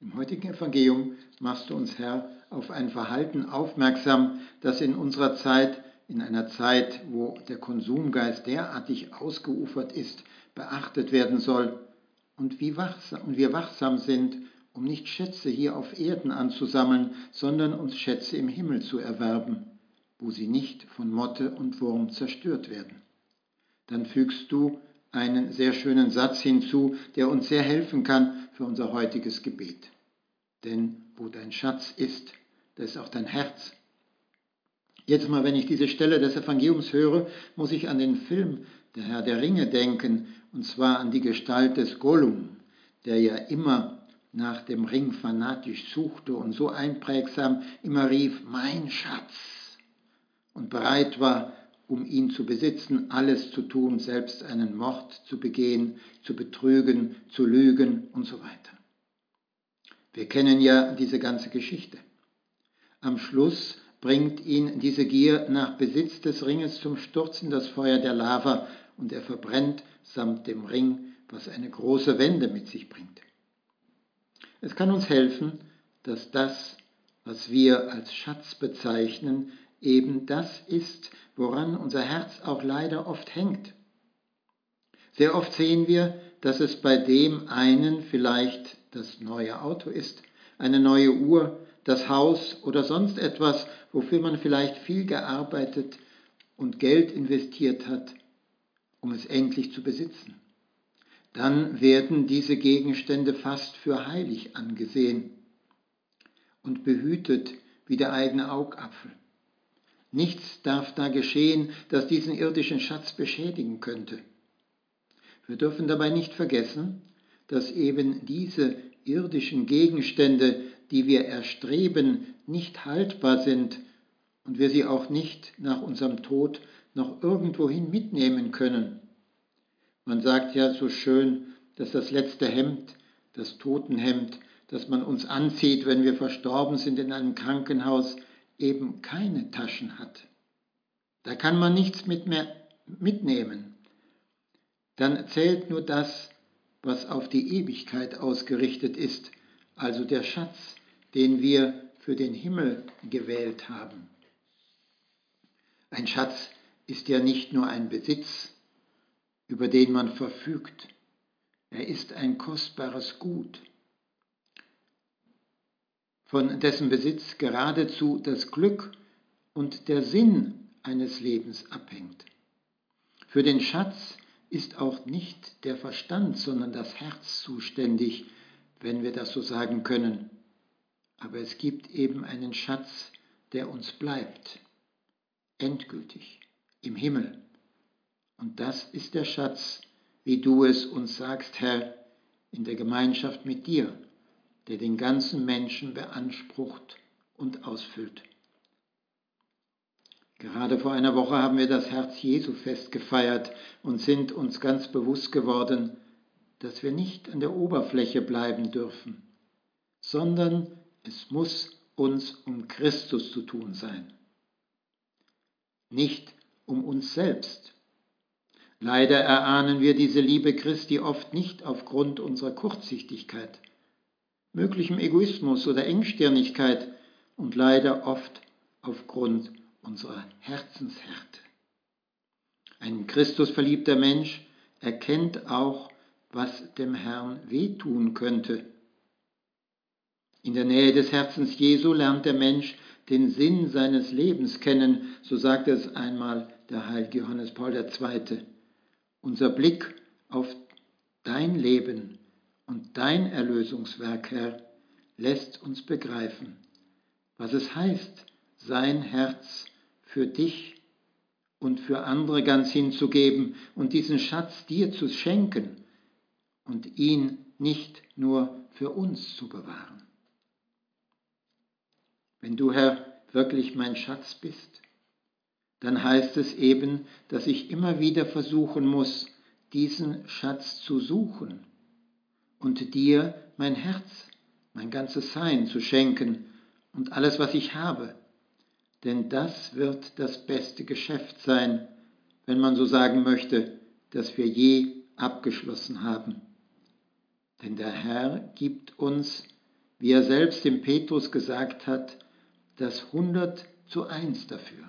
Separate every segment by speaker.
Speaker 1: Im heutigen Evangelium machst du uns, Herr, auf ein Verhalten aufmerksam, das in unserer Zeit, in einer Zeit, wo der Konsumgeist derartig ausgeufert ist, beachtet werden soll und wie wachsam, und wir wachsam sind, um nicht Schätze hier auf Erden anzusammeln, sondern uns Schätze im Himmel zu erwerben, wo sie nicht von Motte und Wurm zerstört werden. Dann fügst du einen sehr schönen Satz hinzu, der uns sehr helfen kann für unser heutiges Gebet. Denn wo dein Schatz ist, da ist auch dein Herz. Jetzt mal, wenn ich diese Stelle des Evangeliums höre, muss ich an den Film Der Herr der Ringe denken, und zwar an die Gestalt des Gollum, der ja immer nach dem Ring fanatisch suchte und so einprägsam immer rief, mein Schatz, und bereit war, um ihn zu besitzen, alles zu tun, selbst einen Mord zu begehen, zu betrügen, zu lügen und so weiter. Wir kennen ja diese ganze Geschichte. Am Schluss bringt ihn diese Gier nach Besitz des Ringes zum Sturz in das Feuer der Lava und er verbrennt samt dem Ring, was eine große Wende mit sich bringt. Es kann uns helfen, dass das, was wir als Schatz bezeichnen, eben das ist, woran unser Herz auch leider oft hängt. Sehr oft sehen wir, dass es bei dem einen vielleicht das neue Auto ist, eine neue Uhr, das Haus oder sonst etwas, wofür man vielleicht viel gearbeitet und Geld investiert hat, um es endlich zu besitzen. Dann werden diese Gegenstände fast für heilig angesehen und behütet wie der eigene Augapfel. Nichts darf da geschehen, das diesen irdischen Schatz beschädigen könnte. Wir dürfen dabei nicht vergessen, dass eben diese irdischen Gegenstände, die wir erstreben, nicht haltbar sind und wir sie auch nicht nach unserem Tod noch irgendwohin mitnehmen können. Man sagt ja so schön, dass das letzte Hemd, das Totenhemd, das man uns anzieht, wenn wir verstorben sind in einem Krankenhaus, eben keine Taschen hat. Da kann man nichts mit mehr mitnehmen. Dann zählt nur das, was auf die Ewigkeit ausgerichtet ist, also der Schatz, den wir für den Himmel gewählt haben. Ein Schatz ist ja nicht nur ein Besitz, über den man verfügt, er ist ein kostbares Gut, von dessen Besitz geradezu das Glück und der Sinn eines Lebens abhängt. Für den Schatz ist auch nicht der Verstand, sondern das Herz zuständig, wenn wir das so sagen können. Aber es gibt eben einen Schatz, der uns bleibt, endgültig, im Himmel. Und das ist der Schatz, wie du es uns sagst, Herr, in der Gemeinschaft mit dir, der den ganzen Menschen beansprucht und ausfüllt. Gerade vor einer Woche haben wir das Herz Jesu Fest gefeiert und sind uns ganz bewusst geworden, dass wir nicht an der Oberfläche bleiben dürfen, sondern es muss uns um Christus zu tun sein, nicht um uns selbst. Leider erahnen wir diese Liebe Christi oft nicht aufgrund unserer Kurzsichtigkeit, möglichem Egoismus oder Engstirnigkeit und leider oft aufgrund unserer Herzenshärte. Ein Christusverliebter Mensch erkennt auch, was dem Herrn wehtun könnte. In der Nähe des Herzens Jesu lernt der Mensch den Sinn seines Lebens kennen, so sagt es einmal der heilige Johannes Paul II. Unser Blick auf dein Leben und dein Erlösungswerk, Herr, lässt uns begreifen, was es heißt, sein Herz für dich und für andere ganz hinzugeben und diesen Schatz dir zu schenken und ihn nicht nur für uns zu bewahren. Wenn du, Herr, wirklich mein Schatz bist, dann heißt es eben, dass ich immer wieder versuchen muss, diesen Schatz zu suchen und dir mein Herz, mein ganzes Sein zu schenken und alles, was ich habe. Denn das wird das beste Geschäft sein, wenn man so sagen möchte, das wir je abgeschlossen haben. Denn der Herr gibt uns, wie er selbst dem Petrus gesagt hat, das hundert zu eins dafür.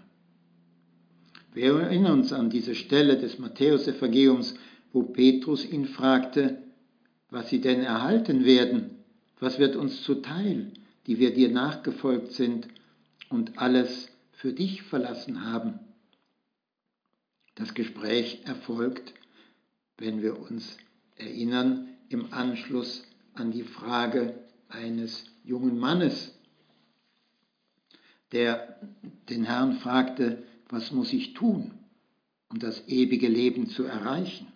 Speaker 1: Wir erinnern uns an diese Stelle des Matthäusevangeliums, wo Petrus ihn fragte, was sie denn erhalten werden, was wird uns zuteil, die wir dir nachgefolgt sind und alles für dich verlassen haben. Das Gespräch erfolgt, wenn wir uns erinnern, im Anschluss an die Frage eines jungen Mannes, der den Herrn fragte, was muss ich tun, um das ewige Leben zu erreichen?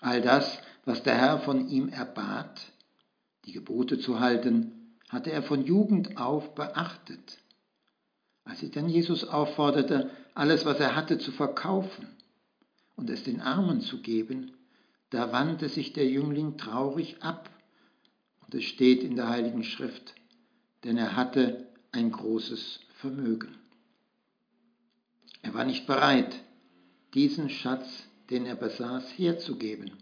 Speaker 1: All das, was der Herr von ihm erbat, die Gebote zu halten, hatte er von Jugend auf beachtet. Als sich dann Jesus aufforderte, alles, was er hatte, zu verkaufen und es den Armen zu geben, da wandte sich der Jüngling traurig ab. Und es steht in der Heiligen Schrift, denn er hatte ein großes Vermögen. Er war nicht bereit, diesen Schatz, den er besaß, herzugeben.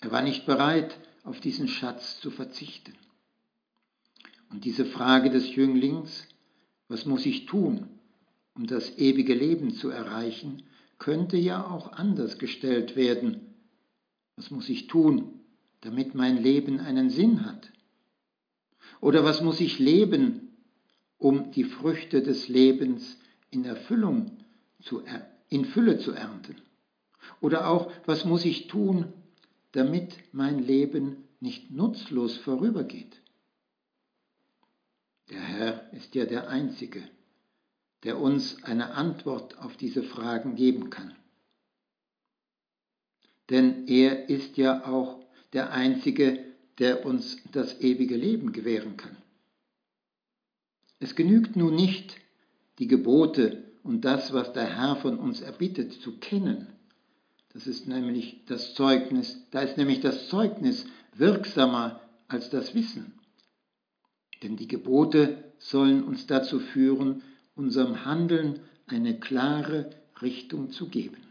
Speaker 1: Er war nicht bereit, auf diesen Schatz zu verzichten. Und diese Frage des Jünglings, was muss ich tun, um das ewige Leben zu erreichen, könnte ja auch anders gestellt werden. Was muss ich tun, damit mein Leben einen Sinn hat? Oder was muss ich leben, um die Früchte des Lebens in Erfüllung zu, in Fülle zu ernten? Oder auch, was muss ich tun, damit mein Leben nicht nutzlos vorübergeht? Der Herr ist ja der Einzige, der uns eine Antwort auf diese Fragen geben kann. Denn er ist ja auch der Einzige, der uns das ewige Leben gewähren kann. Es genügt nun nicht, die Gebote und das, was der Herr von uns erbittet, zu kennen. Das ist nämlich das Zeugnis, da ist nämlich das Zeugnis wirksamer als das Wissen. Denn die Gebote sollen uns dazu führen, unserem Handeln eine klare Richtung zu geben.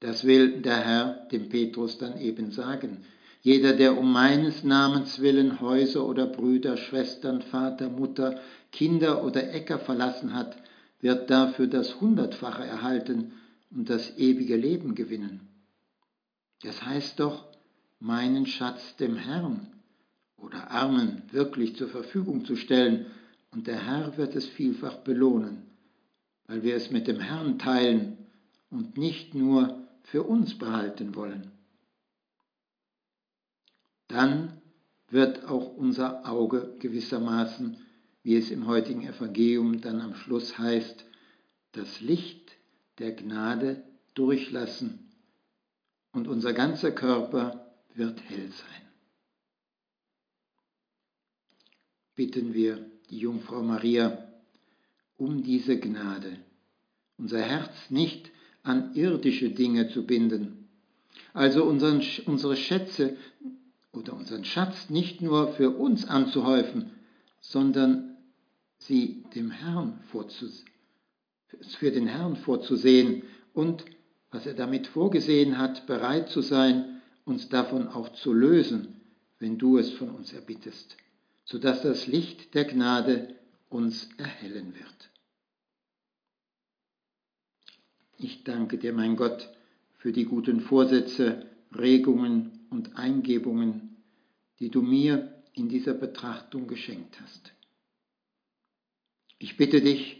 Speaker 1: Das will der Herr dem Petrus dann eben sagen. Jeder, der um meines Namens willen Häuser oder Brüder, Schwestern, Vater, Mutter, Kinder oder Äcker verlassen hat, wird dafür das Hundertfache erhalten und das ewige Leben gewinnen. Das heißt doch, meinen Schatz dem Herrn oder Armen wirklich zur Verfügung zu stellen, und der Herr wird es vielfach belohnen, weil wir es mit dem Herrn teilen und nicht nur für uns behalten wollen dann wird auch unser Auge gewissermaßen, wie es im heutigen Evangelium dann am Schluss heißt, das Licht der Gnade durchlassen und unser ganzer Körper wird hell sein. Bitten wir die Jungfrau Maria um diese Gnade, unser Herz nicht an irdische Dinge zu binden, also unseren, unsere Schätze oder unseren Schatz nicht nur für uns anzuhäufen, sondern sie dem Herrn für den Herrn vorzusehen und, was er damit vorgesehen hat, bereit zu sein, uns davon auch zu lösen, wenn du es von uns erbittest, sodass das Licht der Gnade uns erhellen wird. Ich danke dir, mein Gott, für die guten Vorsätze, Regungen und Eingebungen, die du mir in dieser Betrachtung geschenkt hast. Ich bitte dich